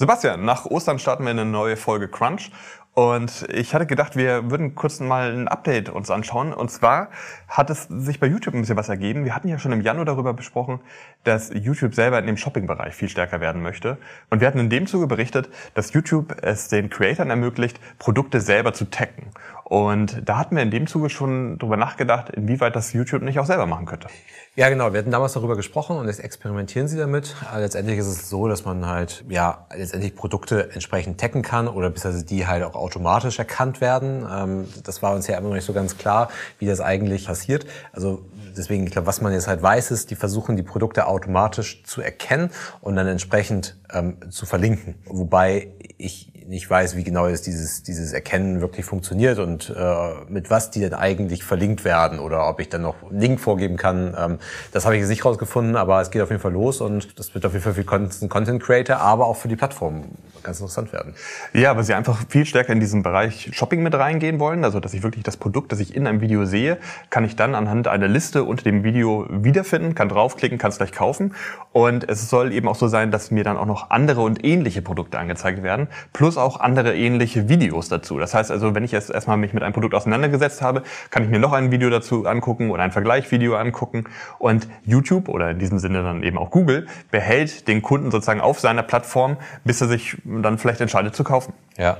Sebastian, nach Ostern starten wir eine neue Folge Crunch und ich hatte gedacht, wir würden kurz mal ein Update uns anschauen. Und zwar hat es sich bei YouTube ein bisschen was ergeben. Wir hatten ja schon im Januar darüber besprochen, dass YouTube selber in dem Shopping-Bereich viel stärker werden möchte. Und wir hatten in dem Zuge berichtet, dass YouTube es den Creatoren ermöglicht, Produkte selber zu taggen. Und da hatten wir in dem Zuge schon drüber nachgedacht, inwieweit das YouTube nicht auch selber machen könnte. Ja, genau. Wir hatten damals darüber gesprochen und jetzt experimentieren sie damit. Aber letztendlich ist es so, dass man halt, ja, letztendlich Produkte entsprechend taggen kann oder beziehungsweise die halt auch automatisch erkannt werden. Ähm, das war uns ja immer noch nicht so ganz klar, wie das eigentlich passiert. Also deswegen, ich glaube, was man jetzt halt weiß, ist, die versuchen die Produkte automatisch zu erkennen und dann entsprechend ähm, zu verlinken. Wobei ich nicht weiß, wie genau jetzt dieses, dieses Erkennen wirklich funktioniert und äh, mit was die denn eigentlich verlinkt werden oder ob ich dann noch einen Link vorgeben kann. Ähm, das habe ich jetzt nicht rausgefunden, aber es geht auf jeden Fall los und das wird auf jeden Fall für Content Creator, aber auch für die Plattform ganz interessant werden. Ja, weil sie einfach viel stärker in diesen Bereich Shopping mit reingehen wollen. Also, dass ich wirklich das Produkt, das ich in einem Video sehe, kann ich dann anhand einer Liste unter dem Video wiederfinden, kann draufklicken, kann es gleich kaufen. Und es soll eben auch so sein, dass mir dann auch noch andere und ähnliche Produkte angezeigt werden, plus auch andere ähnliche Videos dazu. Das heißt also, wenn ich jetzt erstmal mich mit einem Produkt auseinandergesetzt habe, kann ich mir noch ein Video dazu angucken oder ein Vergleichvideo angucken. Und YouTube oder in diesem Sinne dann eben auch Google behält den Kunden sozusagen auf seiner Plattform, bis er sich dann vielleicht entscheidet zu kaufen. Ja.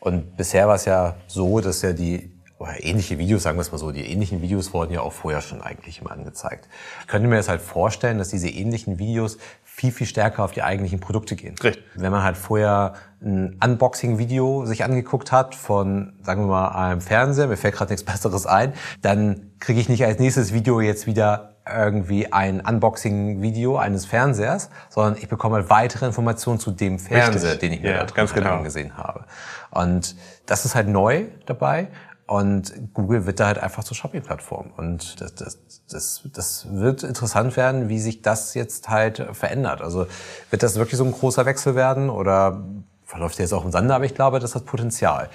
Und bisher war es ja so, dass ja die oder ähnliche Videos, sagen wir es mal so, die ähnlichen Videos wurden ja auch vorher schon eigentlich immer angezeigt. Ich könnte mir jetzt halt vorstellen, dass diese ähnlichen Videos viel, viel stärker auf die eigentlichen Produkte gehen. Richtig. Wenn man halt vorher ein Unboxing-Video sich angeguckt hat von, sagen wir mal, einem Fernseher, mir fällt gerade nichts Besseres ein, dann kriege ich nicht als nächstes Video jetzt wieder irgendwie ein Unboxing-Video eines Fernsehers, sondern ich bekomme halt weitere Informationen zu dem Fernseher, Richtig. den ich mir ja, ganz genau. angesehen habe. Und das ist halt neu dabei. Und Google wird da halt einfach zur Shopping-Plattform. Und das, das, das, das wird interessant werden, wie sich das jetzt halt verändert. Also wird das wirklich so ein großer Wechsel werden oder verläuft jetzt auch im Sande, aber ich glaube, das hat Potenzial.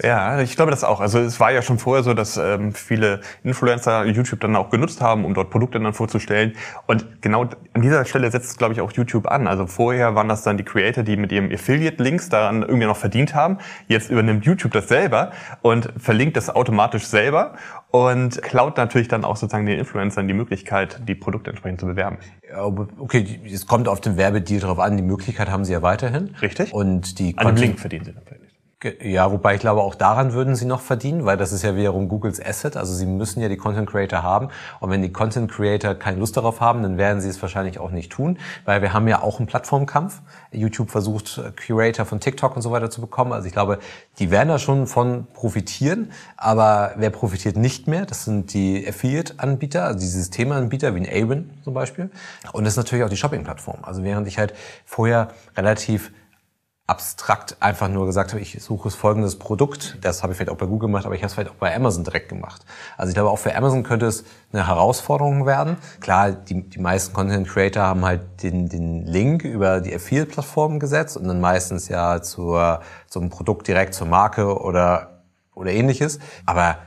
Ja, ich glaube das auch. Also es war ja schon vorher so, dass ähm, viele Influencer YouTube dann auch genutzt haben, um dort Produkte dann vorzustellen. Und genau an dieser Stelle setzt es, glaube ich, auch YouTube an. Also vorher waren das dann die Creator, die mit ihrem Affiliate-Links daran irgendwie noch verdient haben. Jetzt übernimmt YouTube das selber und verlinkt das automatisch selber und klaut natürlich dann auch sozusagen den Influencern die Möglichkeit, die Produkte entsprechend zu bewerben. Okay, es kommt auf den Werbedeal drauf an. Die Möglichkeit haben sie ja weiterhin. Richtig. Und die An dem Link verdienen sie nicht. Ja, wobei ich glaube, auch daran würden sie noch verdienen, weil das ist ja wiederum Googles Asset. Also sie müssen ja die Content Creator haben. Und wenn die Content Creator keine Lust darauf haben, dann werden sie es wahrscheinlich auch nicht tun, weil wir haben ja auch einen Plattformkampf. YouTube versucht, Curator von TikTok und so weiter zu bekommen. Also ich glaube, die werden da schon von profitieren. Aber wer profitiert nicht mehr? Das sind die Affiliate-Anbieter, also die Systemanbieter wie ein Avon zum Beispiel. Und das ist natürlich auch die Shopping-Plattform. Also während ich halt vorher relativ abstrakt einfach nur gesagt habe, ich suche folgendes Produkt. Das habe ich vielleicht auch bei Google gemacht, aber ich habe es vielleicht auch bei Amazon direkt gemacht. Also ich glaube, auch für Amazon könnte es eine Herausforderung werden. Klar, die, die meisten Content Creator haben halt den, den Link über die Affiliate-Plattform gesetzt und dann meistens ja zur, zum Produkt direkt zur Marke oder, oder ähnliches. Aber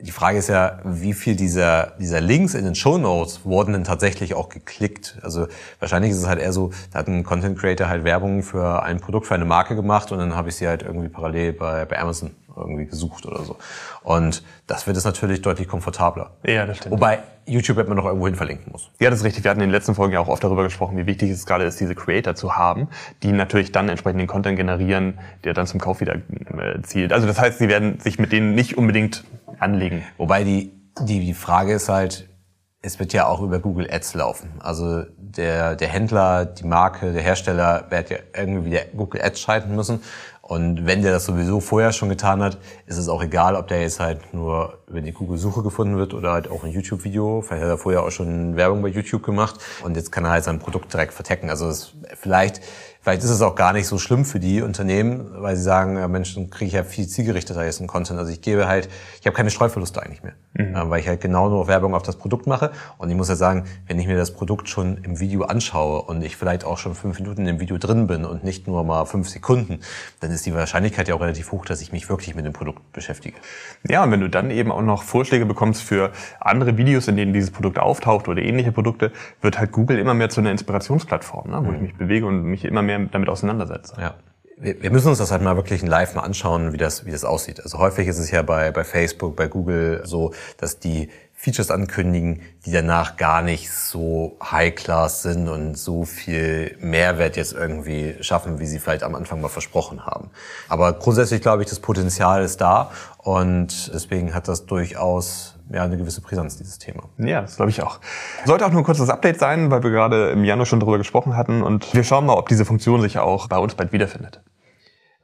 die Frage ist ja, wie viel dieser, dieser Links in den Show Notes wurden denn tatsächlich auch geklickt? Also wahrscheinlich ist es halt eher so, da hat ein Content Creator halt Werbung für ein Produkt, für eine Marke gemacht und dann habe ich sie halt irgendwie parallel bei, bei Amazon irgendwie gesucht oder so. Und das wird es natürlich deutlich komfortabler. Ja, das stimmt. Wobei YouTube immer noch irgendwo hin verlinken muss. Ja, das ist richtig. Wir hatten in den letzten Folgen ja auch oft darüber gesprochen, wie wichtig es gerade ist, diese Creator zu haben, die natürlich dann entsprechend den Content generieren, der dann zum Kauf wieder äh, zielt. Also das heißt, sie werden sich mit denen nicht unbedingt anlegen. Wobei die, die, die Frage ist halt, es wird ja auch über Google Ads laufen. Also der, der Händler, die Marke, der Hersteller wird ja irgendwie wieder Google Ads schalten müssen. Und wenn der das sowieso vorher schon getan hat, ist es auch egal, ob der jetzt halt nur wenn die Google-Suche gefunden wird oder halt auch ein YouTube-Video. Vielleicht hat er vorher auch schon Werbung bei YouTube gemacht und jetzt kann er halt sein Produkt direkt vertecken. Also es, vielleicht Vielleicht ist es auch gar nicht so schlimm für die Unternehmen, weil sie sagen, ja, Mensch, dann kriege ich ja viel zielgerichteter jetzt einen Content. Also ich gebe halt, ich habe keine Streuverluste eigentlich mehr, mhm. äh, weil ich halt genau nur Werbung auf das Produkt mache. Und ich muss ja sagen, wenn ich mir das Produkt schon im Video anschaue und ich vielleicht auch schon fünf Minuten im Video drin bin und nicht nur mal fünf Sekunden, dann ist die Wahrscheinlichkeit ja auch relativ hoch, dass ich mich wirklich mit dem Produkt beschäftige. Ja, und wenn du dann eben auch noch Vorschläge bekommst für andere Videos, in denen dieses Produkt auftaucht oder ähnliche Produkte, wird halt Google immer mehr zu einer Inspirationsplattform, ne, wo mhm. ich mich bewege und mich immer mehr damit auseinandersetze. Ja. Wir müssen uns das halt mal wirklich in live mal anschauen, wie das, wie das aussieht. Also häufig ist es ja bei, bei Facebook, bei Google so, dass die Features ankündigen, die danach gar nicht so high-class sind und so viel Mehrwert jetzt irgendwie schaffen, wie sie vielleicht am Anfang mal versprochen haben. Aber grundsätzlich glaube ich, das Potenzial ist da und deswegen hat das durchaus ja, eine gewisse Brisanz, dieses Thema. Ja, das glaube ich auch. Sollte auch nur ein kurzes Update sein, weil wir gerade im Januar schon darüber gesprochen hatten und wir schauen mal, ob diese Funktion sich auch bei uns bald wiederfindet.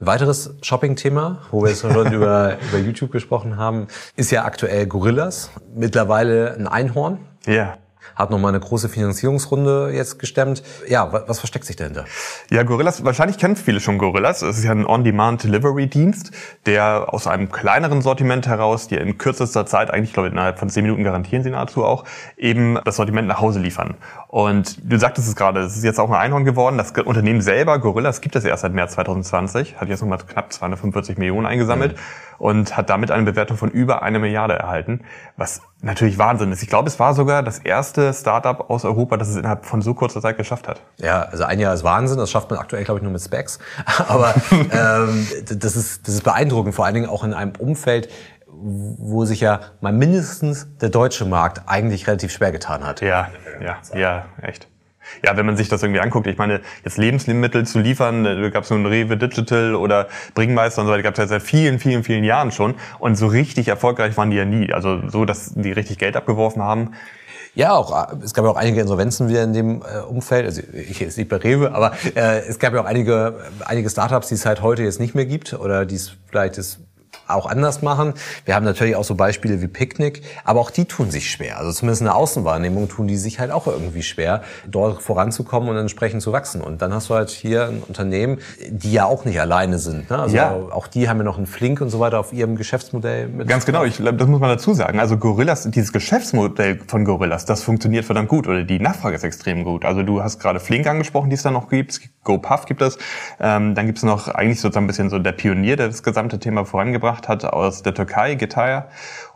Ein weiteres Shopping-Thema, wo wir jetzt schon über, über YouTube gesprochen haben, ist ja aktuell Gorillas. Mittlerweile ein Einhorn. Ja hat nochmal eine große Finanzierungsrunde jetzt gestemmt. Ja, was, was versteckt sich dahinter? Ja, Gorillas, wahrscheinlich kennen viele schon Gorillas. Es ist ja ein On-Demand-Delivery-Dienst, der aus einem kleineren Sortiment heraus, die in kürzester Zeit, eigentlich glaube ich innerhalb von zehn Minuten garantieren sie nahezu auch, eben das Sortiment nach Hause liefern. Und du sagtest es gerade, es ist jetzt auch ein Einhorn geworden. Das Unternehmen selber, Gorillas, gibt es erst seit März 2020, hat jetzt nochmal knapp 245 Millionen eingesammelt. Mhm und hat damit eine Bewertung von über eine Milliarde erhalten, was natürlich Wahnsinn ist. Ich glaube, es war sogar das erste Startup aus Europa, das es innerhalb von so kurzer Zeit geschafft hat. Ja, also ein Jahr ist Wahnsinn, das schafft man aktuell, glaube ich, nur mit Specs. Aber ähm, das, ist, das ist beeindruckend, vor allen Dingen auch in einem Umfeld, wo sich ja mal mindestens der deutsche Markt eigentlich relativ schwer getan hat. Ja, ja, ja, echt. Ja, wenn man sich das irgendwie anguckt, ich meine, jetzt Lebensmittel zu liefern, da gab es nur ein Rewe Digital oder Bringmeister und so weiter, gab es ja seit vielen, vielen, vielen Jahren schon. Und so richtig erfolgreich waren die ja nie. Also so, dass die richtig Geld abgeworfen haben. Ja, auch es gab ja auch einige Insolvenzen wieder in dem äh, Umfeld. Also ich jetzt nicht bei Rewe, aber äh, es gab ja auch einige einige Startups, die es halt heute jetzt nicht mehr gibt oder die es vielleicht ist auch anders machen. Wir haben natürlich auch so Beispiele wie Picknick, aber auch die tun sich schwer. Also zumindest in der Außenwahrnehmung tun die sich halt auch irgendwie schwer, dort voranzukommen und entsprechend zu wachsen. Und dann hast du halt hier ein Unternehmen, die ja auch nicht alleine sind. Ne? Also ja. auch die haben ja noch einen Flink und so weiter auf ihrem Geschäftsmodell. Mit Ganz genau, ich, das muss man dazu sagen. Also Gorillas, dieses Geschäftsmodell von Gorillas, das funktioniert verdammt gut oder die Nachfrage ist extrem gut. Also du hast gerade Flink angesprochen, die es da noch gibt. GoPuff gibt es. Ähm, dann gibt es noch eigentlich sozusagen ein bisschen so der Pionier, der das gesamte Thema vorangebracht hat aus der Türkei, Getaya.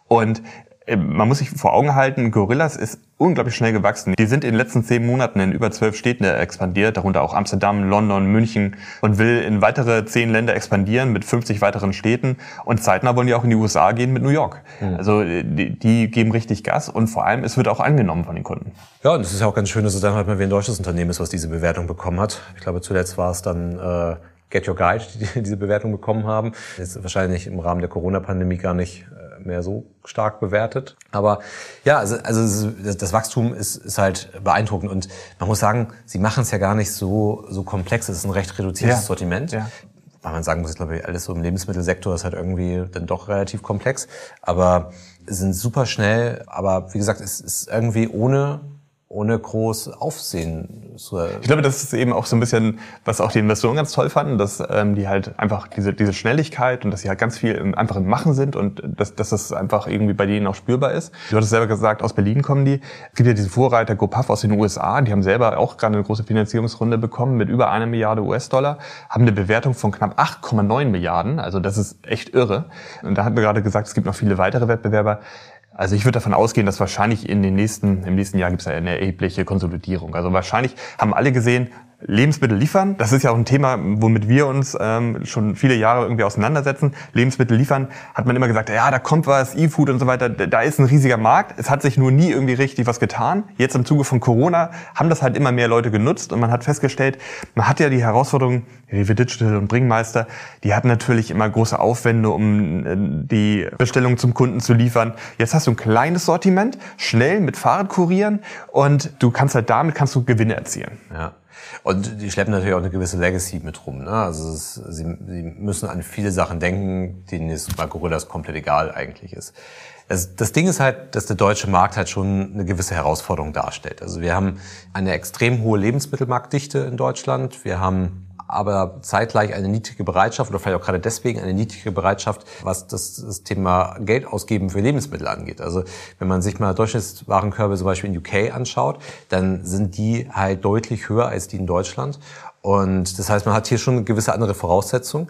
Und äh, man muss sich vor Augen halten, Gorillas ist unglaublich schnell gewachsen. Die sind in den letzten zehn Monaten in über zwölf Städten expandiert, darunter auch Amsterdam, London, München und will in weitere zehn Länder expandieren mit 50 weiteren Städten. Und zeitnah wollen die auch in die USA gehen mit New York. Mhm. Also die, die, geben richtig Gas und vor allem es wird auch angenommen von den Kunden. Ja, und es ist ja auch ganz schön, dass es dann halt mal wie ein deutsches Unternehmen ist, was diese Bewertung bekommen hat. Ich glaube, zuletzt war es dann äh, Get Your Guide, die diese Bewertung bekommen haben. Ist wahrscheinlich im Rahmen der Corona-Pandemie gar nicht mehr so stark bewertet. Aber ja, also, also das Wachstum ist, ist halt beeindruckend und man muss sagen, sie machen es ja gar nicht so, so komplex. Es ist ein recht reduziertes ja. Sortiment. Ja. Weil man sagen muss, ich glaube, alles so im Lebensmittelsektor ist halt irgendwie dann doch relativ komplex. Aber sind super schnell. Aber wie gesagt, es ist irgendwie ohne ohne groß Aufsehen zu Ich glaube, das ist eben auch so ein bisschen, was auch die Investoren ganz toll fanden, dass ähm, die halt einfach diese, diese Schnelligkeit und dass sie halt ganz viel im, einfach im Machen sind und dass, dass das einfach irgendwie bei denen auch spürbar ist. Du hattest selber gesagt, aus Berlin kommen die. Es gibt ja diese Vorreiter GoPuff aus den USA, die haben selber auch gerade eine große Finanzierungsrunde bekommen mit über einer Milliarde US-Dollar, haben eine Bewertung von knapp 8,9 Milliarden, also das ist echt irre. Und da hatten wir gerade gesagt, es gibt noch viele weitere Wettbewerber. Also ich würde davon ausgehen, dass wahrscheinlich in den nächsten, im nächsten Jahr gibt es eine erhebliche Konsolidierung. Also wahrscheinlich haben alle gesehen, Lebensmittel liefern. Das ist ja auch ein Thema, womit wir uns ähm, schon viele Jahre irgendwie auseinandersetzen. Lebensmittel liefern hat man immer gesagt, ja, da kommt was, E-Food und so weiter, da ist ein riesiger Markt. Es hat sich nur nie irgendwie richtig was getan. Jetzt im Zuge von Corona haben das halt immer mehr Leute genutzt und man hat festgestellt, man hat ja die Herausforderung, Rewe Digital und Bringmeister, die hatten natürlich immer große Aufwände, um äh, die Bestellung zum Kunden zu liefern. Jetzt hast du ein kleines Sortiment, schnell mit Fahrrad kurieren und du kannst halt damit kannst du Gewinne erzielen. Ja. Und die schleppen natürlich auch eine gewisse Legacy mit rum. Ne? Also es, sie, sie müssen an viele Sachen denken, denen ist bei Gorillas komplett egal eigentlich ist. Das, das Ding ist halt, dass der deutsche Markt halt schon eine gewisse Herausforderung darstellt. Also wir haben eine extrem hohe Lebensmittelmarktdichte in Deutschland. Wir haben aber zeitgleich eine niedrige Bereitschaft oder vielleicht auch gerade deswegen eine niedrige Bereitschaft, was das, das Thema Geld ausgeben für Lebensmittel angeht. Also wenn man sich mal Durchschnittswarenkörbe zum Beispiel in UK anschaut, dann sind die halt deutlich höher als die in Deutschland. Und das heißt, man hat hier schon eine gewisse andere Voraussetzung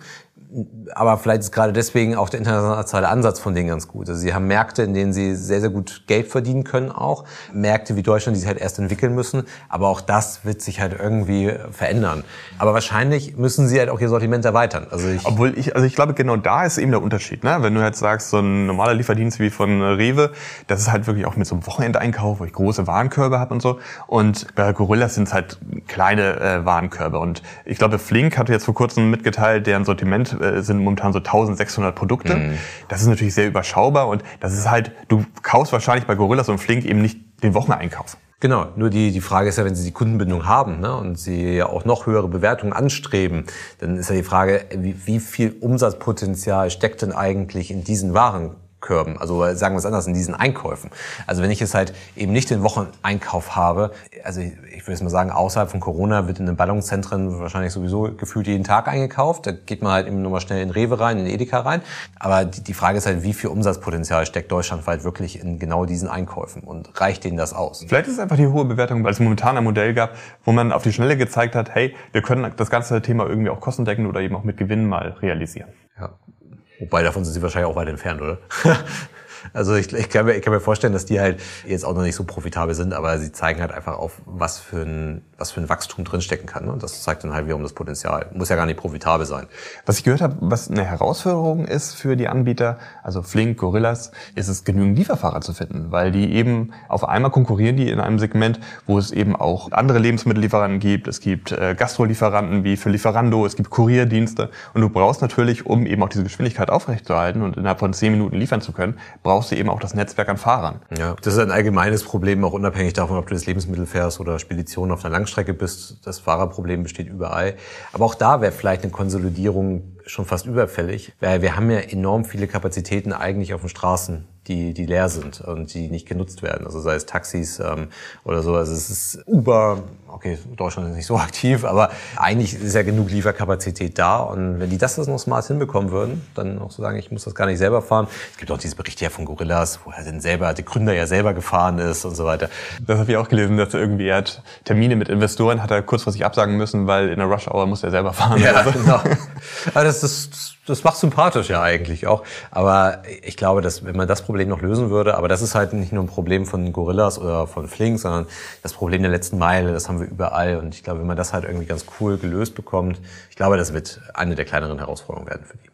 aber vielleicht ist gerade deswegen auch der internationale Ansatz von denen ganz gut. Also sie haben Märkte, in denen sie sehr, sehr gut Geld verdienen können auch. Märkte wie Deutschland, die sich halt erst entwickeln müssen. Aber auch das wird sich halt irgendwie verändern. Aber wahrscheinlich müssen sie halt auch ihr Sortiment erweitern. Also ich Obwohl ich, also ich glaube, genau da ist eben der Unterschied. Ne? Wenn du jetzt sagst, so ein normaler Lieferdienst wie von Rewe, das ist halt wirklich auch mit so einem Wochenendeinkauf, wo ich große Warenkörbe habe und so. Und bei Gorillas sind es halt kleine äh, Warenkörbe. Und ich glaube, Flink hatte jetzt vor kurzem mitgeteilt, deren Sortiment äh, sind momentan so 1600 Produkte. Mhm. Das ist natürlich sehr überschaubar und das ist halt, du kaufst wahrscheinlich bei Gorillas und Flink eben nicht den Wocheneinkauf. Genau, nur die, die Frage ist ja, wenn Sie die Kundenbindung haben ne, und Sie ja auch noch höhere Bewertungen anstreben, dann ist ja die Frage, wie, wie viel Umsatzpotenzial steckt denn eigentlich in diesen Waren? Körben, also sagen wir es anders, in diesen Einkäufen. Also wenn ich jetzt halt eben nicht den Wocheneinkauf habe, also ich, ich würde jetzt mal sagen, außerhalb von Corona wird in den Ballungszentren wahrscheinlich sowieso gefühlt jeden Tag eingekauft. Da geht man halt eben nochmal schnell in Rewe rein, in Edeka rein. Aber die, die Frage ist halt, wie viel Umsatzpotenzial steckt deutschlandweit wirklich in genau diesen Einkäufen und reicht denen das aus? Vielleicht ist es einfach die hohe Bewertung, weil es momentan ein Modell gab, wo man auf die Schnelle gezeigt hat, hey, wir können das ganze Thema irgendwie auch kostendeckend oder eben auch mit Gewinn mal realisieren. Ja. Wobei davon sind sie wahrscheinlich auch weit entfernt, oder? Also ich, ich, kann mir, ich kann mir vorstellen, dass die halt jetzt auch noch nicht so profitabel sind, aber sie zeigen halt einfach auf, was für ein, was für ein Wachstum drinstecken kann. Ne? Und das zeigt dann halt wiederum das Potenzial. Muss ja gar nicht profitabel sein. Was ich gehört habe, was eine Herausforderung ist für die Anbieter, also Flink, Gorillas, ist es genügend Lieferfahrer zu finden, weil die eben auf einmal konkurrieren die in einem Segment, wo es eben auch andere Lebensmittellieferanten gibt. Es gibt äh, Gastrolieferanten wie für Lieferando, es gibt Kurierdienste und du brauchst natürlich, um eben auch diese Geschwindigkeit aufrechtzuerhalten und innerhalb von zehn Minuten liefern zu können, brauchst du eben auch das Netzwerk an Fahrern. Ja, das ist ein allgemeines Problem, auch unabhängig davon, ob du das Lebensmittel fährst oder Spedition auf einer Langstrecke bist. Das Fahrerproblem besteht überall. Aber auch da wäre vielleicht eine Konsolidierung schon fast überfällig, weil wir haben ja enorm viele Kapazitäten eigentlich auf den Straßen die, die leer sind und die nicht genutzt werden. Also sei es Taxis ähm, oder so. Also es ist Uber, okay, Deutschland ist nicht so aktiv, aber eigentlich ist ja genug Lieferkapazität da. Und wenn die das noch smart hinbekommen würden, dann auch so sagen, ich muss das gar nicht selber fahren. Es gibt auch diese Berichte ja von Gorillas, wo er denn selber, der Gründer ja selber gefahren ist und so weiter. Das habe ich auch gelesen, dass er irgendwie er hat Termine mit Investoren, hat er kurzfristig absagen müssen, weil in der Rush Hour muss er selber fahren. Ja, so. genau. Aber das, das, das macht sympathisch ja eigentlich auch. Aber ich glaube, dass wenn man das Problem noch lösen würde, aber das ist halt nicht nur ein Problem von Gorillas oder von Flink, sondern das Problem der letzten Meile, das haben wir überall. Und ich glaube, wenn man das halt irgendwie ganz cool gelöst bekommt, ich glaube, das wird eine der kleineren Herausforderungen werden für die.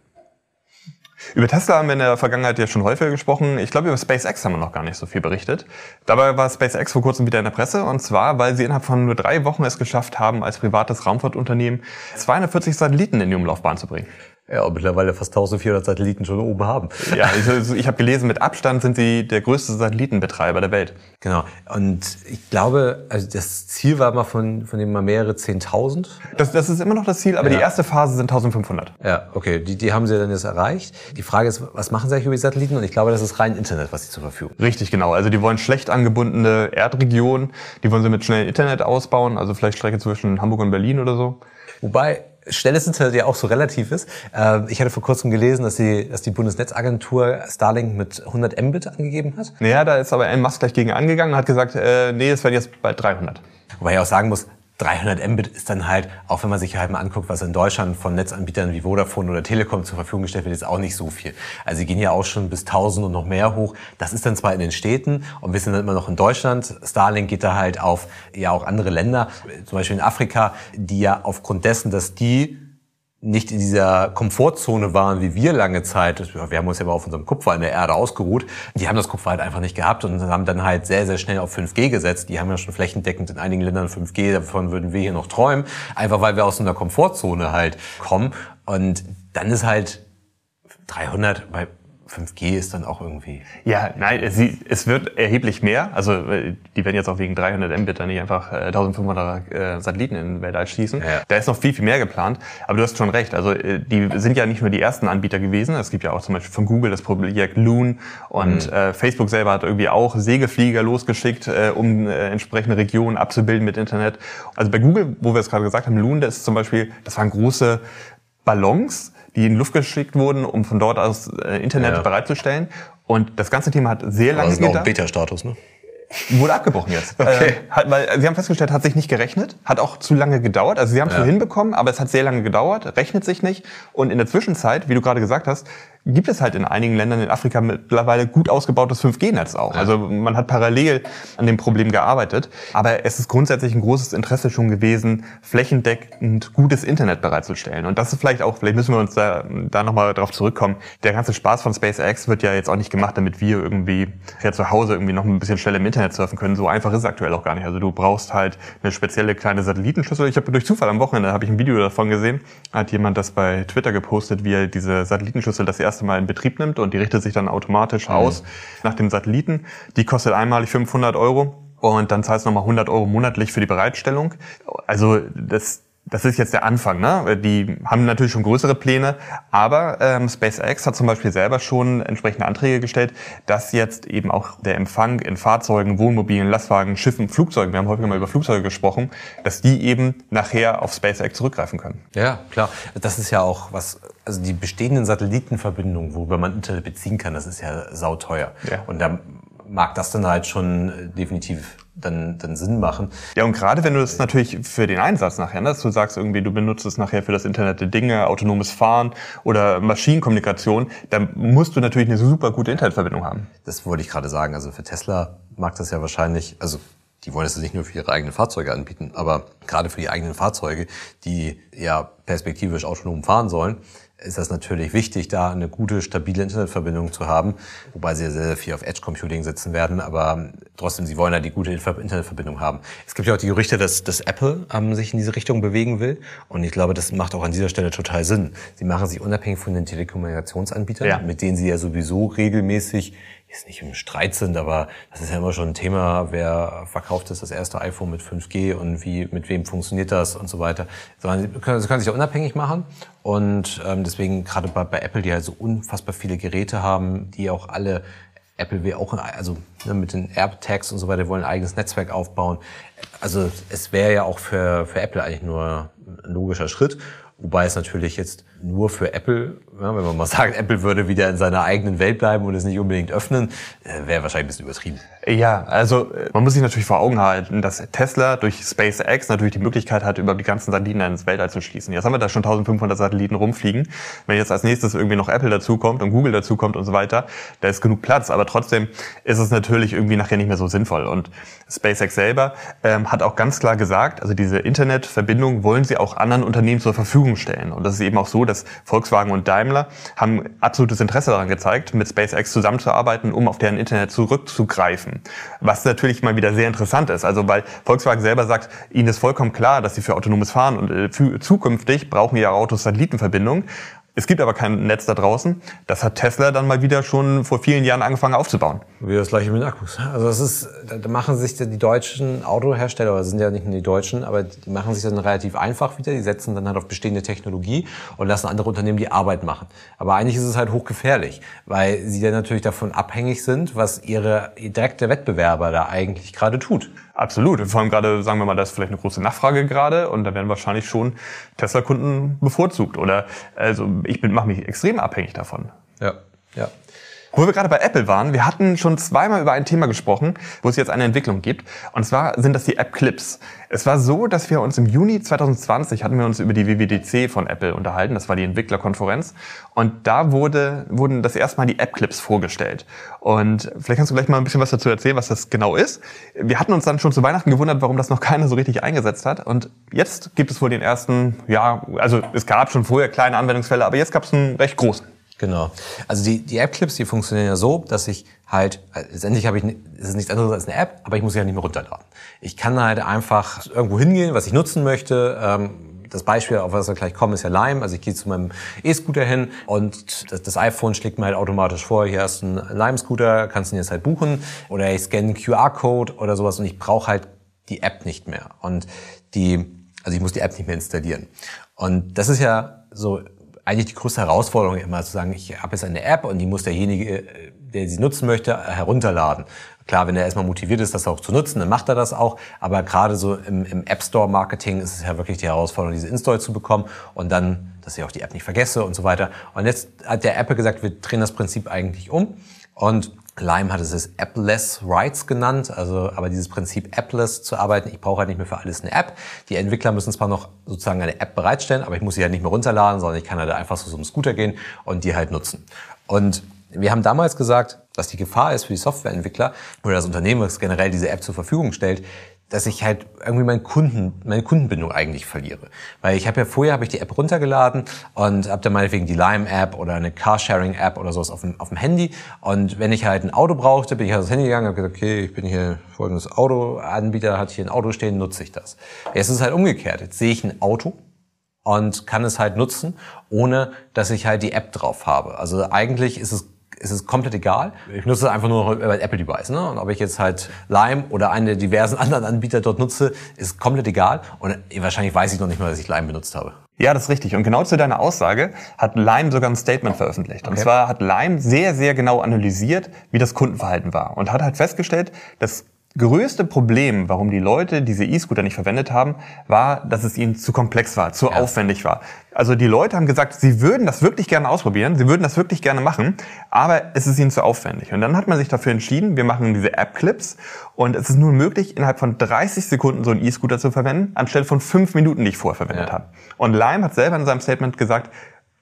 Über Tesla haben wir in der Vergangenheit ja schon häufiger gesprochen. Ich glaube, über SpaceX haben wir noch gar nicht so viel berichtet. Dabei war SpaceX vor kurzem wieder in der Presse und zwar, weil sie innerhalb von nur drei Wochen es geschafft haben, als privates Raumfahrtunternehmen 240 Satelliten in die Umlaufbahn zu bringen. Ja, mittlerweile fast 1400 Satelliten schon oben haben. Ja, also ich habe gelesen, mit Abstand sind sie der größte Satellitenbetreiber der Welt. Genau. Und ich glaube, also das Ziel war mal von, von dem mal mehrere 10.000. Das, das ist immer noch das Ziel, aber ja. die erste Phase sind 1500. Ja, okay. Die, die haben sie dann jetzt erreicht. Die Frage ist, was machen sie eigentlich über die Satelliten? Und ich glaube, das ist rein Internet, was sie zur Verfügung Richtig, genau. Also die wollen schlecht angebundene Erdregionen, die wollen sie mit schnellem Internet ausbauen, also vielleicht Strecke zwischen Hamburg und Berlin oder so. Wobei, schnelles Internet ja auch so relativ ist. Ähm, ich hatte vor kurzem gelesen, dass die, dass die Bundesnetzagentur Starlink mit 100 Mbit angegeben hat. Naja, da ist aber Elon Musk gleich gegen angegangen und hat gesagt, äh, nee, es werden jetzt bald 300. Wobei ich auch sagen muss, 300 Mbit ist dann halt, auch wenn man sich halt mal anguckt, was in Deutschland von Netzanbietern wie Vodafone oder Telekom zur Verfügung gestellt wird, ist auch nicht so viel. Also sie gehen ja auch schon bis 1000 und noch mehr hoch. Das ist dann zwar in den Städten und wir sind dann immer noch in Deutschland. Starlink geht da halt auf ja auch andere Länder, zum Beispiel in Afrika, die ja aufgrund dessen, dass die nicht in dieser Komfortzone waren wie wir lange Zeit. Wir haben uns ja mal auf unserem Kupfer in der Erde ausgeruht. Die haben das Kupfer halt einfach nicht gehabt und haben dann halt sehr, sehr schnell auf 5G gesetzt. Die haben ja schon flächendeckend in einigen Ländern 5G, davon würden wir hier noch träumen. Einfach weil wir aus einer Komfortzone halt kommen. Und dann ist halt 300, weil 5G ist dann auch irgendwie. Ja, nein, es, es wird erheblich mehr. Also äh, die werden jetzt auch wegen 300 Mbit dann nicht einfach äh, 1500 äh, Satelliten in den Weltall schießen. Ja. Da ist noch viel, viel mehr geplant. Aber du hast schon recht. Also äh, die sind ja nicht nur die ersten Anbieter gewesen. Es gibt ja auch zum Beispiel von Google das Projekt Loon und mhm. äh, Facebook selber hat irgendwie auch Segelflieger losgeschickt, äh, um äh, entsprechende Regionen abzubilden mit Internet. Also bei Google, wo wir es gerade gesagt haben, Loon, das ist zum Beispiel, das waren große Ballons, die in Luft geschickt wurden, um von dort aus äh, Internet ja. bereitzustellen. Und das ganze Thema hat sehr lange gedauert. Das ist Beta-Status, ne? Wurde abgebrochen jetzt. Okay. Äh, hat, weil Sie haben festgestellt, hat sich nicht gerechnet, hat auch zu lange gedauert. Also Sie haben es ja. hinbekommen, aber es hat sehr lange gedauert, rechnet sich nicht. Und in der Zwischenzeit, wie du gerade gesagt hast, gibt es halt in einigen Ländern in Afrika mittlerweile gut ausgebautes 5G-Netz auch. Also man hat parallel an dem Problem gearbeitet. Aber es ist grundsätzlich ein großes Interesse schon gewesen, flächendeckend gutes Internet bereitzustellen. Und das ist vielleicht auch, vielleicht müssen wir uns da, da nochmal drauf zurückkommen. Der ganze Spaß von SpaceX wird ja jetzt auch nicht gemacht, damit wir irgendwie ja zu Hause irgendwie noch ein bisschen schneller im Internet surfen können. So einfach ist es aktuell auch gar nicht. Also du brauchst halt eine spezielle kleine Satellitenschüssel. Ich habe durch Zufall am Wochenende habe ich ein Video davon gesehen. Hat jemand das bei Twitter gepostet, wie er diese Satellitenschüssel das erste erste Mal in Betrieb nimmt und die richtet sich dann automatisch mhm. aus nach dem Satelliten. Die kostet einmalig 500 Euro und dann zahlst du nochmal 100 Euro monatlich für die Bereitstellung. Also das das ist jetzt der Anfang. Ne? Die haben natürlich schon größere Pläne, aber ähm, SpaceX hat zum Beispiel selber schon entsprechende Anträge gestellt, dass jetzt eben auch der Empfang in Fahrzeugen, Wohnmobilen, Lastwagen, Schiffen, Flugzeugen, wir haben häufiger mal über Flugzeuge gesprochen, dass die eben nachher auf SpaceX zurückgreifen können. Ja, klar. Das ist ja auch was, also die bestehenden Satellitenverbindungen, worüber man Internet beziehen kann, das ist ja sauteuer. Ja. Und da mag das dann halt schon definitiv dann, dann Sinn machen. Ja, und gerade wenn du das natürlich für den Einsatz nachher, ne, dass du sagst irgendwie, du benutzt es nachher für das Internet der Dinge, autonomes Fahren oder Maschinenkommunikation, dann musst du natürlich eine super gute Internetverbindung haben. Das wollte ich gerade sagen. Also für Tesla mag das ja wahrscheinlich, also die wollen es nicht nur für ihre eigenen Fahrzeuge anbieten, aber gerade für die eigenen Fahrzeuge, die ja perspektivisch autonom fahren sollen, ist das natürlich wichtig, da eine gute, stabile Internetverbindung zu haben, wobei sie sehr, sehr viel auf Edge Computing setzen werden, aber trotzdem, sie wollen da die gute Internetverbindung haben. Es gibt ja auch die Gerüchte, dass, dass Apple ähm, sich in diese Richtung bewegen will und ich glaube, das macht auch an dieser Stelle total Sinn. Sie machen sich unabhängig von den Telekommunikationsanbietern, ja. mit denen sie ja sowieso regelmäßig jetzt nicht im Streit sind, aber das ist ja immer schon ein Thema, wer verkauft ist das erste iPhone mit 5G und wie, mit wem funktioniert das und so weiter. Sie können, sie können sich ja unabhängig machen und ähm, deswegen gerade bei, bei Apple, die halt so unfassbar viele Geräte haben, die auch alle Apple will auch, also ne, mit den AirTags und so weiter, wollen ein eigenes Netzwerk aufbauen. Also es wäre ja auch für, für Apple eigentlich nur ein logischer Schritt. Wobei es natürlich jetzt nur für Apple, ja, wenn man mal sagt, Apple würde wieder in seiner eigenen Welt bleiben und es nicht unbedingt öffnen, äh, wäre wahrscheinlich ein bisschen übertrieben. Ja, also äh, man muss sich natürlich vor Augen halten, dass Tesla durch SpaceX natürlich die Möglichkeit hat, über die ganzen Satelliten ins Weltall zu schließen. Jetzt haben wir da schon 1500 Satelliten rumfliegen. Wenn jetzt als nächstes irgendwie noch Apple dazukommt und Google dazukommt und so weiter, da ist genug Platz. Aber trotzdem ist es natürlich irgendwie nachher nicht mehr so sinnvoll. Und SpaceX selber ähm, hat auch ganz klar gesagt, also diese Internetverbindung wollen sie auch anderen Unternehmen zur Verfügung stellen. Und das ist eben auch so, dass Volkswagen und Daimler haben absolutes Interesse daran gezeigt, mit SpaceX zusammenzuarbeiten, um auf deren Internet zurückzugreifen. Was natürlich mal wieder sehr interessant ist. Also weil Volkswagen selber sagt, ihnen ist vollkommen klar, dass sie für autonomes Fahren und äh, zukünftig brauchen ihre Autos Satellitenverbindung. Es gibt aber kein Netz da draußen. Das hat Tesla dann mal wieder schon vor vielen Jahren angefangen aufzubauen. Wie das gleiche mit Akkus. Also das ist, da machen sich die deutschen Autohersteller, oder sind ja nicht nur die deutschen, aber die machen sich dann relativ einfach wieder. Die setzen dann halt auf bestehende Technologie und lassen andere Unternehmen die Arbeit machen. Aber eigentlich ist es halt hochgefährlich, weil sie dann natürlich davon abhängig sind, was ihre direkte Wettbewerber da eigentlich gerade tut. Absolut. Vor allem gerade, sagen wir mal, da ist vielleicht eine große Nachfrage gerade und da werden wahrscheinlich schon Tesla-Kunden bevorzugt. Oder also ich mache mich extrem abhängig davon. Ja, ja. Wo wir gerade bei Apple waren, wir hatten schon zweimal über ein Thema gesprochen, wo es jetzt eine Entwicklung gibt. Und zwar sind das die App Clips. Es war so, dass wir uns im Juni 2020 hatten wir uns über die WWDC von Apple unterhalten. Das war die Entwicklerkonferenz. Und da wurde, wurden das erste Mal die App Clips vorgestellt. Und vielleicht kannst du gleich mal ein bisschen was dazu erzählen, was das genau ist. Wir hatten uns dann schon zu Weihnachten gewundert, warum das noch keiner so richtig eingesetzt hat. Und jetzt gibt es wohl den ersten, ja, also es gab schon vorher kleine Anwendungsfälle, aber jetzt gab es einen recht großen. Genau. Also die, die App-Clips, die funktionieren ja so, dass ich halt, letztendlich habe ich, es ist nichts anderes als eine App, aber ich muss sie ja nicht mehr runterladen. Ich kann halt einfach irgendwo hingehen, was ich nutzen möchte, ähm, das Beispiel, auf was wir gleich kommen, ist ja Lime. Also ich gehe zu meinem E-Scooter hin und das, iPhone schlägt mir halt automatisch vor, hier hast du einen Lime-Scooter, kannst ihn jetzt halt buchen oder ich scanne einen QR-Code oder sowas und ich brauche halt die App nicht mehr. Und die, also ich muss die App nicht mehr installieren. Und das ist ja so eigentlich die größte Herausforderung immer zu sagen, ich habe jetzt eine App und die muss derjenige, der sie nutzen möchte, herunterladen. Klar, wenn er erstmal motiviert ist, das auch zu nutzen, dann macht er das auch. Aber gerade so im, im App Store Marketing ist es ja wirklich die Herausforderung, diese Install zu bekommen und dann, dass ich auch die App nicht vergesse und so weiter. Und jetzt hat der Apple gesagt, wir drehen das Prinzip eigentlich um und Lime hat es es Appless Rights genannt, also aber dieses Prinzip Appless zu arbeiten, ich brauche halt nicht mehr für alles eine App. Die Entwickler müssen zwar noch sozusagen eine App bereitstellen, aber ich muss sie halt nicht mehr runterladen, sondern ich kann halt einfach so zum Scooter gehen und die halt nutzen. Und wir haben damals gesagt, dass die Gefahr ist für die Softwareentwickler oder das Unternehmen, das generell diese App zur Verfügung stellt, dass ich halt irgendwie meinen Kunden, meine Kundenbindung eigentlich verliere. Weil ich habe ja vorher habe ich die App runtergeladen und habe dann meinetwegen die Lime-App oder eine Carsharing-App oder sowas auf dem, auf dem Handy. Und wenn ich halt ein Auto brauchte, bin ich halt aufs Handy gegangen und habe gesagt, okay, ich bin hier folgendes Autoanbieter, hat hier ein Auto stehen, nutze ich das. Jetzt ist es halt umgekehrt. Jetzt sehe ich ein Auto und kann es halt nutzen, ohne dass ich halt die App drauf habe. Also eigentlich ist es ist es komplett egal. Ich nutze einfach nur noch über Apple Device. Ne? Und ob ich jetzt halt Lime oder einen der diversen anderen Anbieter dort nutze, ist komplett egal. Und wahrscheinlich weiß ich noch nicht mal, dass ich Lime benutzt habe. Ja, das ist richtig. Und genau zu deiner Aussage hat Lime sogar ein Statement veröffentlicht. Und zwar hat Lime sehr, sehr genau analysiert, wie das Kundenverhalten war. Und hat halt festgestellt, dass größte Problem, warum die Leute diese E-Scooter nicht verwendet haben, war, dass es ihnen zu komplex war, zu ja. aufwendig war. Also die Leute haben gesagt, sie würden das wirklich gerne ausprobieren, sie würden das wirklich gerne machen, aber es ist ihnen zu aufwendig. Und dann hat man sich dafür entschieden, wir machen diese App-Clips und es ist nur möglich, innerhalb von 30 Sekunden so einen E-Scooter zu verwenden, anstelle von fünf Minuten, die ich vorher verwendet ja. habe. Und Lime hat selber in seinem Statement gesagt,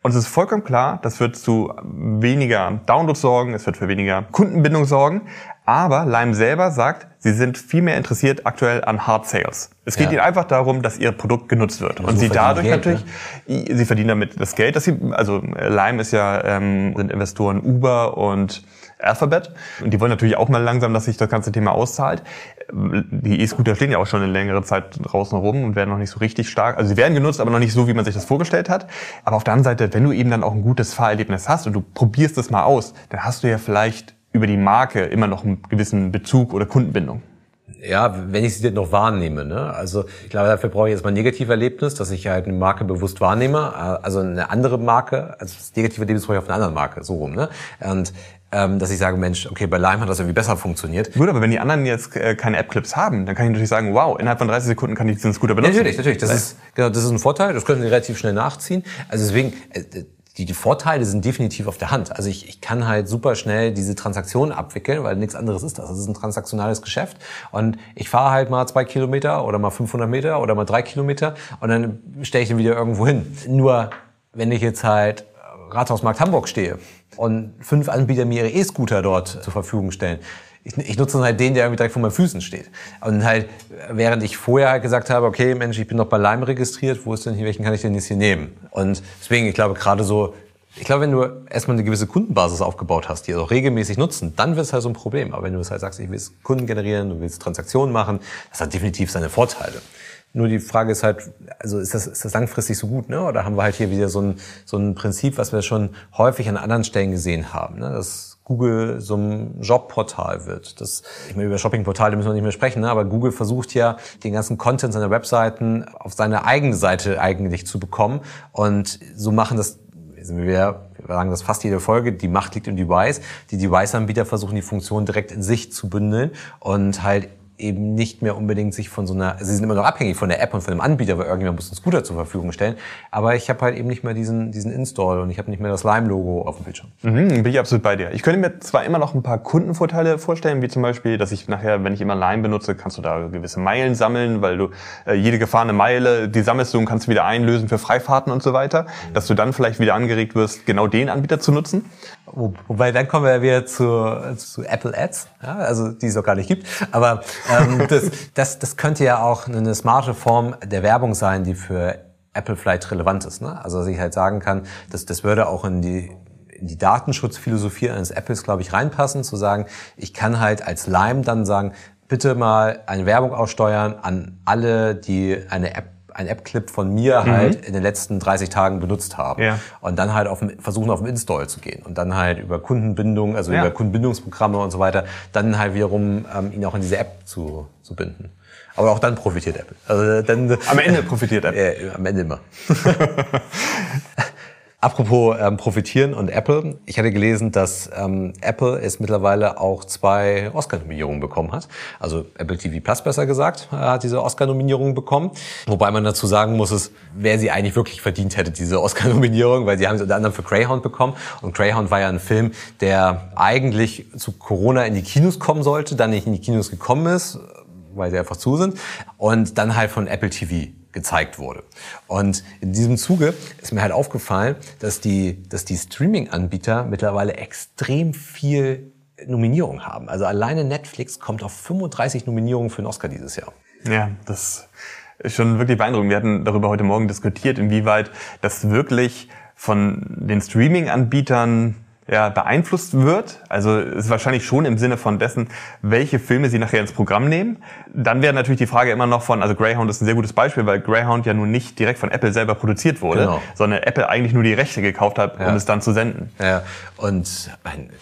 und es ist vollkommen klar, das wird zu weniger Downloads sorgen, es wird für weniger Kundenbindung sorgen. Aber Lime selber sagt, sie sind viel mehr interessiert aktuell an Hard Sales. Es geht ja. ihnen einfach darum, dass ihr Produkt genutzt wird. Und, und so sie dadurch Geld, natürlich, ne? sie verdienen damit das Geld, dass sie, also Lime ist ja, ähm, sind Investoren Uber und Alphabet. Und die wollen natürlich auch mal langsam, dass sich das ganze Thema auszahlt. Die E-Scooter stehen ja auch schon eine längere Zeit draußen rum und werden noch nicht so richtig stark. Also sie werden genutzt, aber noch nicht so, wie man sich das vorgestellt hat. Aber auf der anderen Seite, wenn du eben dann auch ein gutes Fahrerlebnis hast und du probierst es mal aus, dann hast du ja vielleicht über die Marke immer noch einen gewissen Bezug oder Kundenbindung ja, wenn ich sie denn noch wahrnehme. Ne? Also ich glaube, dafür brauche ich jetzt mal ein Negativerlebnis, dass ich halt eine Marke bewusst wahrnehme. Also eine andere Marke, also das negative Erlebnis brauche ich auf einer anderen Marke, so rum. Ne? Und ähm, dass ich sage, Mensch, okay, bei Lime hat das irgendwie besser funktioniert. Gut, aber wenn die anderen jetzt äh, keine App-Clips haben, dann kann ich natürlich sagen, wow, innerhalb von 30 Sekunden kann ich diesen Scooter benutzen. Ja, natürlich, natürlich. Das ist, genau, das ist ein Vorteil. Das können Sie relativ schnell nachziehen. Also deswegen, äh, die, die Vorteile sind definitiv auf der Hand. Also ich, ich kann halt super schnell diese Transaktion abwickeln, weil nichts anderes ist das. Das ist ein transaktionales Geschäft. Und ich fahre halt mal zwei Kilometer oder mal 500 Meter oder mal drei Kilometer und dann stelle ich den wieder irgendwo hin. Nur wenn ich jetzt halt Rathausmarkt Hamburg stehe und fünf Anbieter mir ihre E-Scooter dort zur Verfügung stellen, ich, ich nutze dann halt den, der irgendwie direkt vor meinen Füßen steht. Und halt, während ich vorher halt gesagt habe, okay, Mensch, ich bin noch bei Lime registriert, wo ist denn hier, welchen kann ich denn jetzt hier nehmen? Und deswegen, ich glaube, gerade so, ich glaube, wenn du erstmal eine gewisse Kundenbasis aufgebaut hast, die auch regelmäßig nutzen, dann wird es halt so ein Problem. Aber wenn du es halt sagst, ich will Kunden generieren, du willst Transaktionen machen, das hat definitiv seine Vorteile. Nur die Frage ist halt, also ist das, ist das langfristig so gut, ne? Oder haben wir halt hier wieder so ein, so ein Prinzip, was wir schon häufig an anderen Stellen gesehen haben, ne? Das Google so ein Jobportal wird. Das, ich meine, über Shoppingportale müssen wir nicht mehr sprechen, ne? aber Google versucht ja, den ganzen Content seiner Webseiten auf seine eigene Seite eigentlich zu bekommen. Und so machen das wir, wir sagen das fast jede Folge, die Macht liegt im Device. Die Device-Anbieter versuchen die Funktion direkt in sich zu bündeln und halt eben nicht mehr unbedingt sich von so einer, sie sind immer noch abhängig von der App und von dem Anbieter, weil irgendjemand muss einen Scooter zur Verfügung stellen. Aber ich habe halt eben nicht mehr diesen, diesen Install und ich habe nicht mehr das Lime-Logo auf dem Bildschirm. Mhm, bin ich absolut bei dir. Ich könnte mir zwar immer noch ein paar Kundenvorteile vorstellen, wie zum Beispiel, dass ich nachher, wenn ich immer Lime benutze, kannst du da gewisse Meilen sammeln, weil du äh, jede gefahrene Meile, die sammelst du und kannst wieder einlösen für Freifahrten und so weiter, dass du dann vielleicht wieder angeregt wirst, genau den Anbieter zu nutzen. Wo, wobei dann kommen wir wieder zu, zu Apple Ads, ja, also die es auch gar nicht gibt. Aber ähm, das, das, das könnte ja auch eine smarte Form der Werbung sein, die für Apple vielleicht relevant ist. Ne? Also dass ich halt sagen kann, dass das würde auch in die in die Datenschutzphilosophie eines Apples, glaube ich, reinpassen, zu sagen, ich kann halt als Lime dann sagen, bitte mal eine Werbung aussteuern an alle, die eine App ein App-Clip von mir mhm. halt in den letzten 30 Tagen benutzt haben. Ja. Und dann halt auf dem, versuchen, auf den Install zu gehen. Und dann halt über Kundenbindung, also ja. über Kundenbindungsprogramme und so weiter, dann halt wiederum ähm, ihn auch in diese App zu, zu binden. Aber auch dann profitiert Apple. Also dann, am Ende profitiert Apple. Äh, am Ende immer. Apropos ähm, profitieren und Apple. Ich hatte gelesen, dass ähm, Apple es mittlerweile auch zwei Oscar-Nominierungen bekommen hat. Also Apple TV Plus besser gesagt, äh, hat diese Oscar-Nominierung bekommen. Wobei man dazu sagen muss, ist, wer sie eigentlich wirklich verdient hätte, diese Oscar-Nominierung, weil sie haben sie unter anderem für Greyhound bekommen. Und Greyhound war ja ein Film, der eigentlich zu Corona in die Kinos kommen sollte, dann nicht in die Kinos gekommen ist, weil sie einfach zu sind. Und dann halt von Apple TV gezeigt wurde. Und in diesem Zuge ist mir halt aufgefallen, dass die, dass die Streaming-Anbieter mittlerweile extrem viel Nominierung haben. Also alleine Netflix kommt auf 35 Nominierungen für den Oscar dieses Jahr. Ja, das ist schon wirklich beeindruckend. Wir hatten darüber heute Morgen diskutiert, inwieweit das wirklich von den Streaming-Anbietern ja, beeinflusst wird. Also ist wahrscheinlich schon im Sinne von dessen, welche Filme sie nachher ins Programm nehmen. Dann wäre natürlich die Frage immer noch von, also Greyhound ist ein sehr gutes Beispiel, weil Greyhound ja nun nicht direkt von Apple selber produziert wurde, genau. sondern Apple eigentlich nur die Rechte gekauft hat, um ja. es dann zu senden. Ja, und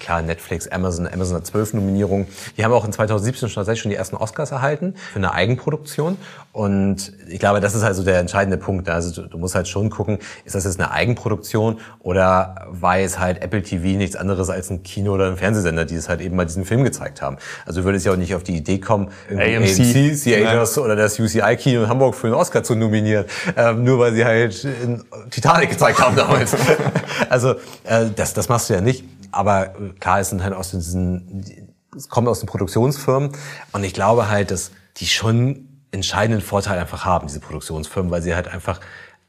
klar, Netflix, Amazon, Amazon hat zwölf Nominierungen. Die haben auch in 2017 schon tatsächlich schon die ersten Oscars erhalten für eine Eigenproduktion. Und ich glaube, das ist also der entscheidende Punkt. Also du, du musst halt schon gucken, ist das jetzt eine Eigenproduktion oder weiß halt Apple TV nichts anderes als ein Kino oder ein Fernsehsender, die es halt eben mal diesen Film gezeigt haben. Also würde es ja auch nicht auf die Idee kommen, AMC, AMC Theaters ja. oder das UCI-Kino in Hamburg für einen Oscar zu nominieren, ähm, nur weil sie halt in Titanic gezeigt haben damals. also äh, das, das machst du ja nicht. Aber äh, klar, es sind halt aus diesen, es kommt aus den Produktionsfirmen und ich glaube halt, dass die schon entscheidenden Vorteil einfach haben, diese Produktionsfirmen, weil sie halt einfach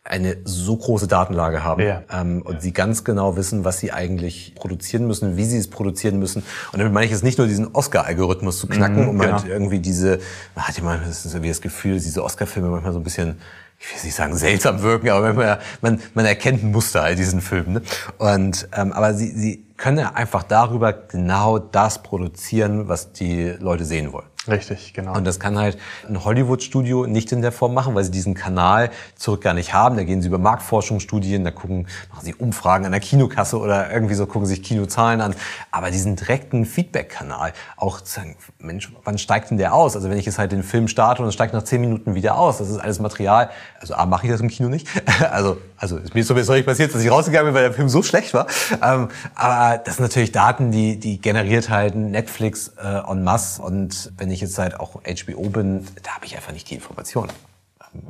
eine so große Datenlage haben ja. ähm, und ja. sie ganz genau wissen, was sie eigentlich produzieren müssen, wie sie es produzieren müssen. Und damit meine ich jetzt nicht nur diesen Oscar-Algorithmus zu knacken, mhm, um halt genau. halt irgendwie diese, man hat ja mal das, irgendwie das Gefühl, diese Oscar-Filme manchmal so ein bisschen ich will nicht sagen seltsam wirken, aber manchmal, man, man erkennt ein Muster all diesen Filmen. Ne? Und ähm, aber sie, sie können ja einfach darüber genau das produzieren, was die Leute sehen wollen. Richtig, genau. Und das kann halt ein Hollywood-Studio nicht in der Form machen, weil sie diesen Kanal zurück gar nicht haben. Da gehen sie über Marktforschungsstudien, da gucken, machen sie Umfragen an der Kinokasse oder irgendwie so gucken sich Kinozahlen an. Aber diesen direkten Feedback-Kanal, auch zu sagen, Mensch, wann steigt denn der aus? Also wenn ich jetzt halt den Film starte und es steigt nach zehn Minuten wieder aus, das ist alles Material. Also A, mache ich das im Kino nicht. also, also ist mir sowieso nicht passiert, dass ich rausgegangen bin, weil der Film so schlecht war. Ähm, aber das sind natürlich Daten, die, die generiert halt Netflix äh, en masse. Und wenn ich ich jetzt halt auch HBO bin, da habe ich einfach nicht die Informationen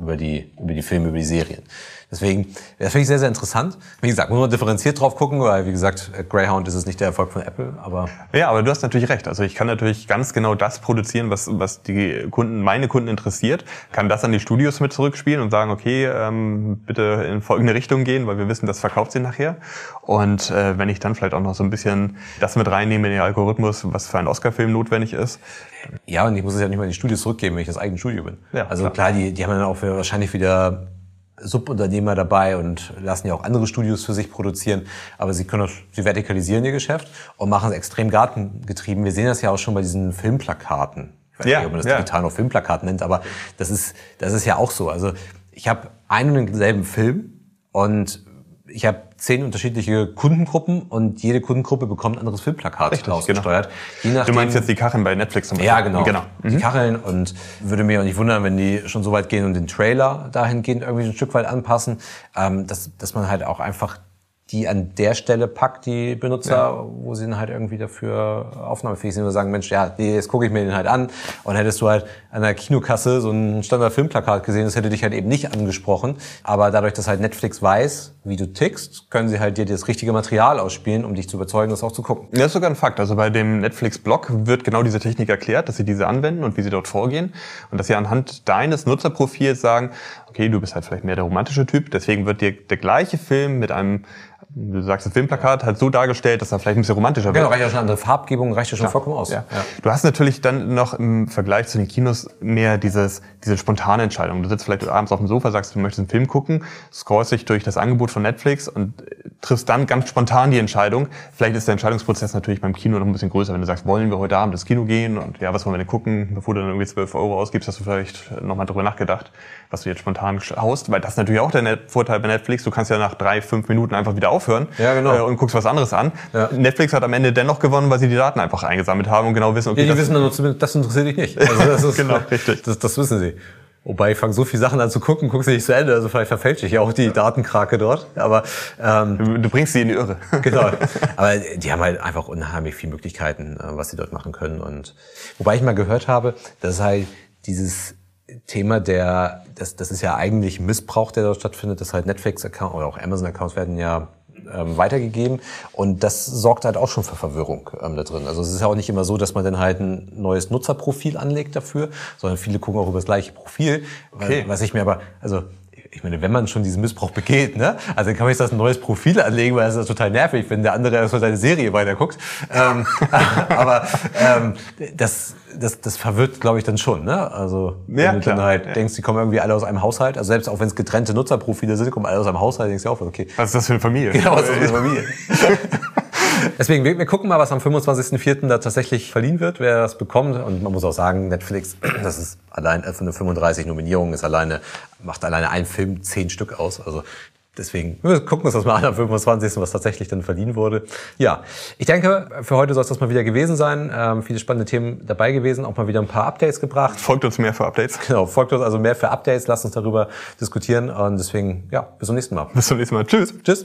über die, über die Filme, über die Serien. Deswegen, das finde ich sehr, sehr interessant. Wie gesagt, muss man differenziert drauf gucken, weil, wie gesagt, Greyhound ist es nicht der Erfolg von Apple, aber. Ja, aber du hast natürlich recht. Also ich kann natürlich ganz genau das produzieren, was, was die Kunden, meine Kunden interessiert, kann das an die Studios mit zurückspielen und sagen, okay, ähm, bitte in folgende Richtung gehen, weil wir wissen, das verkauft sie nachher. Und äh, wenn ich dann vielleicht auch noch so ein bisschen das mit reinnehme in den Algorithmus, was für einen Oscar-Film notwendig ist. Ja, und ich muss es ja nicht mal in die Studios zurückgeben, wenn ich das eigene Studio bin. Ja, also klar, klar die, die haben dann auch wahrscheinlich wieder Subunternehmer dabei und lassen ja auch andere Studios für sich produzieren. Aber sie können, sie vertikalisieren ihr Geschäft und machen es extrem gartengetrieben. Wir sehen das ja auch schon bei diesen Filmplakaten. Ich weiß ja, nicht, ob man das ja. digital noch Filmplakaten nennt, aber das ist, das ist ja auch so. Also ich habe einen und denselben Film und ich habe zehn unterschiedliche Kundengruppen und jede Kundengruppe bekommt ein anderes Filmplakat Richtig, ausgesteuert. Genau. du meinst jetzt die Kacheln bei Netflix zum Beispiel? Ja, genau. genau. Mhm. Die Kacheln und würde mir auch nicht wundern, wenn die schon so weit gehen und den Trailer dahingehend irgendwie ein Stück weit anpassen, ähm, dass, dass man halt auch einfach die an der Stelle packt, die Benutzer, ja. wo sie dann halt irgendwie dafür aufnahmefähig sind und sagen, Mensch, ja, jetzt gucke ich mir den halt an. Und hättest du halt an der Kinokasse so ein Standard-Filmplakat gesehen, das hätte dich halt eben nicht angesprochen. Aber dadurch, dass halt Netflix weiß, wie du tickst, können sie halt dir das richtige Material ausspielen, um dich zu überzeugen, das auch zu gucken. Das ist sogar ein Fakt. Also bei dem Netflix-Blog wird genau diese Technik erklärt, dass sie diese anwenden und wie sie dort vorgehen. Und dass sie anhand deines Nutzerprofils sagen, okay, du bist halt vielleicht mehr der romantische Typ, deswegen wird dir der gleiche Film mit einem du sagst, das Filmplakat halt so dargestellt, dass er vielleicht ein bisschen romantischer Genau, wird. reicht ja schon andere Farbgebung, reicht ja schon Ja. vollkommen aus. Ja. Du hast natürlich dann noch im Vergleich zu den Kinos mehr dieses, diese spontane Entscheidung. Du sitzt vielleicht abends auf dem Sofa, sagst, du möchtest einen Film gucken, scrollst dich durch das Angebot von Netflix und äh, triffst dann ganz spontan die Entscheidung. Vielleicht ist der Entscheidungsprozess natürlich beim Kino noch ein bisschen größer, wenn du sagst, wollen wir heute Abend ins Kino gehen und ja, was wollen wir denn gucken, bevor du dann irgendwie 12 Euro ausgibst, hast du vielleicht nochmal drüber nachgedacht, was du jetzt spontan haust, weil das ist natürlich auch der Vorteil bei Netflix. Du kannst ja nach drei, fünf Minuten einfach wieder aufhören Ja, genau. äh, und guckst was anderes an. Ja. Netflix hat am Ende dennoch gewonnen, weil sie die Daten einfach eingesammelt haben und genau wissen, okay, Ja, die das- wissen dann zumindest, das interessiert dich nicht. Also das ist, Genau, richtig. Das, das wissen sie. Wobei ich fange so viele Sachen an zu gucken, guckst du nicht zu Ende, also vielleicht verfälsche ich ja auch die Datenkrake dort. Aber ähm, Du bringst sie in die Irre. genau. Aber die haben halt einfach unheimlich viele Möglichkeiten, äh, was sie dort machen können. Und wobei ich mal gehört habe, dass halt dieses Thema der, das, das ist ja eigentlich Missbrauch, der dort stattfindet, dass halt Netflix-Account oder auch Amazon-Accounts werden ja ähm, weitergegeben und das sorgt halt auch schon für Verwirrung ähm, da drin. Also es ist ja auch nicht immer so, dass man dann halt ein neues Nutzerprofil anlegt dafür, sondern viele gucken auch über das gleiche Profil. Okay. Was ich mir aber, also ich meine, wenn man schon diesen Missbrauch begeht, ne, also dann kann man sich das ein neues Profil anlegen, weil das ist total nervig, wenn der andere erstmal seine Serie weiterguckt. Ähm, aber ähm, das, das, das verwirrt, glaube ich, dann schon, ne? Also wenn Ja, du klar. dann halt Ja. denkst, die kommen irgendwie alle aus einem Haushalt, also selbst auch wenn es getrennte Nutzerprofile sind, kommen alle aus einem Haushalt, denkst du auch, okay, Was ist das für eine Familie? Genau, was ist das für Familie? Deswegen, wir, wir gucken mal, was am 25.04. da tatsächlich verliehen wird, wer das bekommt. Und man muss auch sagen, Netflix, das ist allein von den 35 Nominierungen, ist alleine, macht alleine ein Film zehn Stück aus. Also deswegen, wir gucken uns das mal an am 25., was tatsächlich dann verliehen wurde. Ja, ich denke, für heute soll es das mal wieder gewesen sein. Ähm, viele spannende Themen dabei gewesen, auch mal wieder ein paar Updates gebracht. Folgt uns mehr für Updates. Genau, folgt uns also mehr für Updates, lasst uns darüber diskutieren. Und deswegen, ja, bis zum nächsten Mal. Bis zum nächsten Mal. Tschüss. Tschüss.